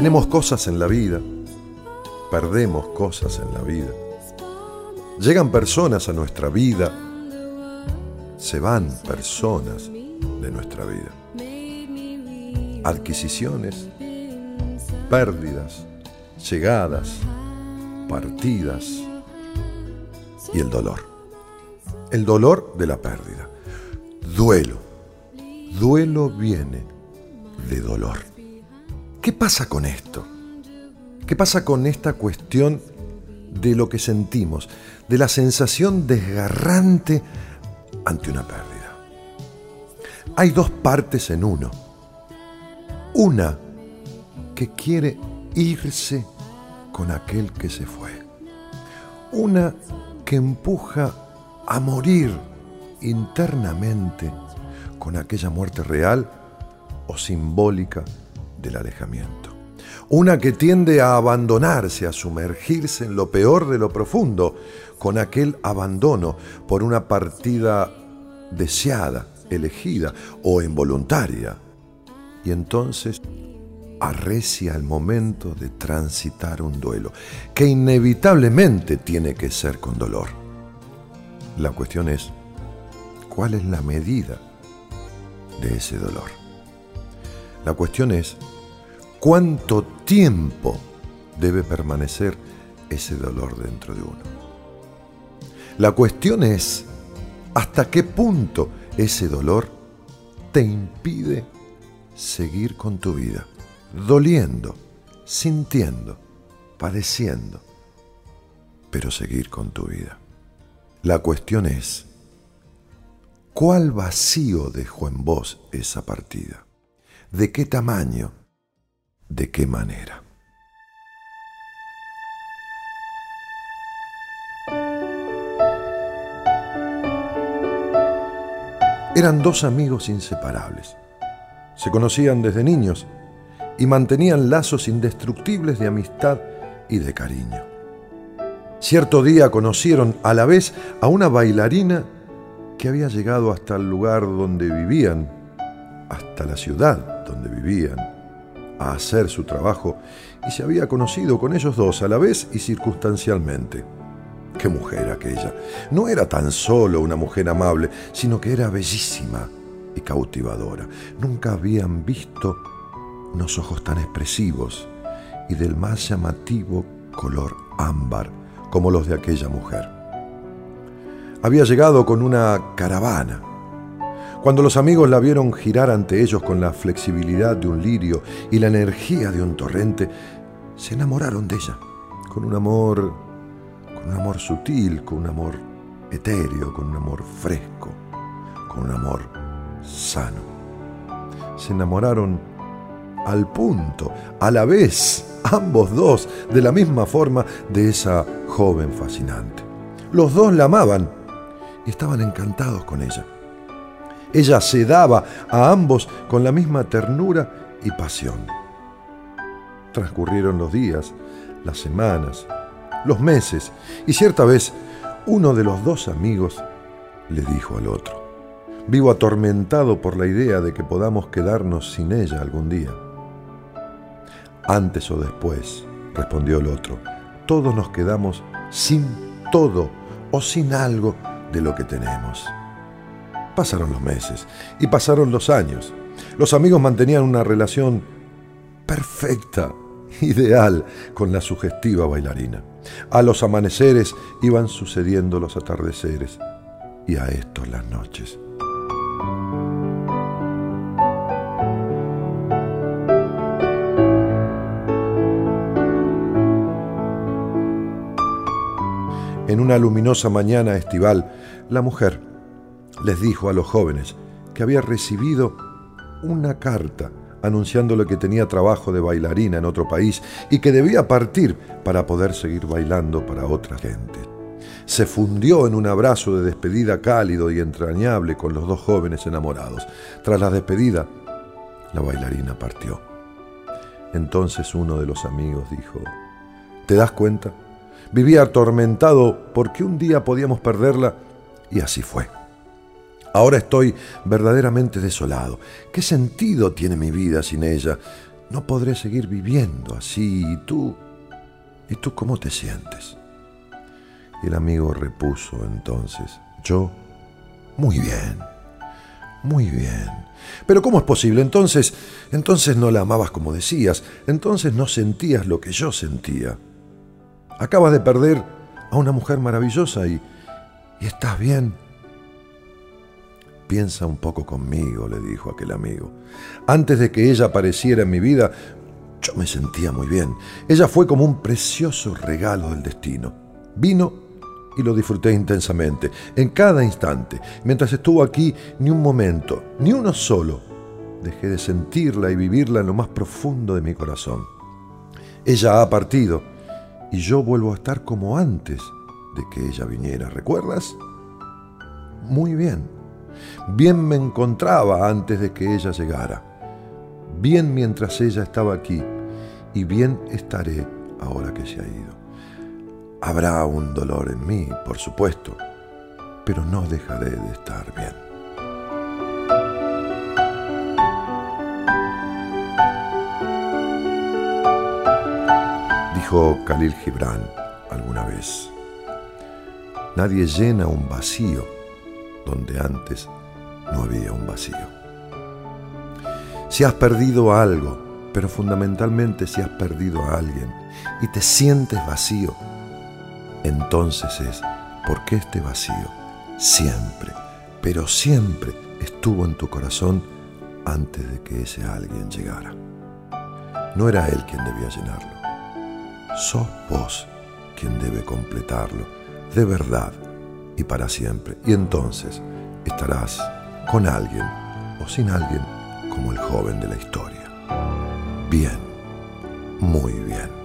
Tenemos cosas en la vida, perdemos cosas en la vida. Llegan personas a nuestra vida, se van personas de nuestra vida. Adquisiciones, pérdidas, llegadas, partidas y el dolor. El dolor de la pérdida. Duelo. Duelo viene de dolor. ¿Qué pasa con esto? ¿Qué pasa con esta cuestión de lo que sentimos, de la sensación desgarrante ante una pérdida? Hay dos partes en uno. Una que quiere irse con aquel que se fue. Una que empuja a morir internamente con aquella muerte real o simbólica del alejamiento. Una que tiende a abandonarse, a sumergirse en lo peor de lo profundo, con aquel abandono por una partida deseada, elegida o involuntaria. Y entonces arrecia el momento de transitar un duelo, que inevitablemente tiene que ser con dolor. La cuestión es, ¿cuál es la medida de ese dolor? La cuestión es, ¿cuánto tiempo debe permanecer ese dolor dentro de uno? La cuestión es, ¿hasta qué punto ese dolor te impide seguir con tu vida? doliendo, sintiendo, padeciendo, pero seguir con tu vida. La cuestión es, ¿cuál vacío dejó en vos esa partida? ¿De qué tamaño? ¿De qué manera? Eran dos amigos inseparables. Se conocían desde niños y mantenían lazos indestructibles de amistad y de cariño. Cierto día conocieron a la vez a una bailarina que había llegado hasta el lugar donde vivían, hasta la ciudad donde vivían, a hacer su trabajo y se había conocido con ellos dos a la vez y circunstancialmente. Qué mujer aquella. No era tan solo una mujer amable, sino que era bellísima y cautivadora. Nunca habían visto unos ojos tan expresivos y del más llamativo color ámbar como los de aquella mujer. Había llegado con una caravana. Cuando los amigos la vieron girar ante ellos con la flexibilidad de un lirio y la energía de un torrente, se enamoraron de ella, con un amor, con un amor sutil, con un amor etéreo, con un amor fresco, con un amor sano. Se enamoraron al punto, a la vez, ambos dos, de la misma forma, de esa joven fascinante. Los dos la amaban y estaban encantados con ella. Ella se daba a ambos con la misma ternura y pasión. Transcurrieron los días, las semanas, los meses, y cierta vez uno de los dos amigos le dijo al otro, vivo atormentado por la idea de que podamos quedarnos sin ella algún día. Antes o después, respondió el otro, todos nos quedamos sin todo o sin algo de lo que tenemos. Pasaron los meses y pasaron los años. Los amigos mantenían una relación perfecta, ideal, con la sugestiva bailarina. A los amaneceres iban sucediendo los atardeceres y a estos las noches. En una luminosa mañana estival, la mujer les dijo a los jóvenes que había recibido una carta anunciándole que tenía trabajo de bailarina en otro país y que debía partir para poder seguir bailando para otra gente. Se fundió en un abrazo de despedida cálido y entrañable con los dos jóvenes enamorados. Tras la despedida, la bailarina partió. Entonces uno de los amigos dijo, ¿te das cuenta? Vivía atormentado porque un día podíamos perderla y así fue. Ahora estoy verdaderamente desolado. ¿Qué sentido tiene mi vida sin ella? no podré seguir viviendo así. ¿Y tú? ¿Y tú cómo te sientes? El amigo repuso entonces, yo, muy bien, muy bien. Pero ¿cómo es posible? Entonces, entonces no la amabas como decías, entonces no sentías lo que yo sentía. Acabas de perder a una mujer maravillosa y, y estás bien. Piensa un poco conmigo, le dijo aquel amigo. Antes de que ella apareciera en mi vida, yo me sentía muy bien. Ella fue como un precioso regalo del destino. Vino y lo disfruté intensamente, en cada instante. Mientras estuvo aquí, ni un momento, ni uno solo, dejé de sentirla y vivirla en lo más profundo de mi corazón. Ella ha partido y yo vuelvo a estar como antes de que ella viniera. ¿Recuerdas? Muy bien. Bien me encontraba antes de que ella llegara. Bien mientras ella estaba aquí. Y bien estaré ahora que se ha ido. Habrá un dolor en mí, por supuesto, pero no dejaré de estar bien. Dijo Khalil Gibran alguna vez, nadie llena un vacío donde antes no había un vacío. Si has perdido algo, pero fundamentalmente si has perdido a alguien y te sientes vacío, entonces es porque este vacío siempre, pero siempre estuvo en tu corazón antes de que ese alguien llegara. No era él quien debía llenarlo. Sos vos quien debe completarlo, de verdad y para siempre. Y entonces estarás con alguien o sin alguien como el joven de la historia. Bien, muy bien.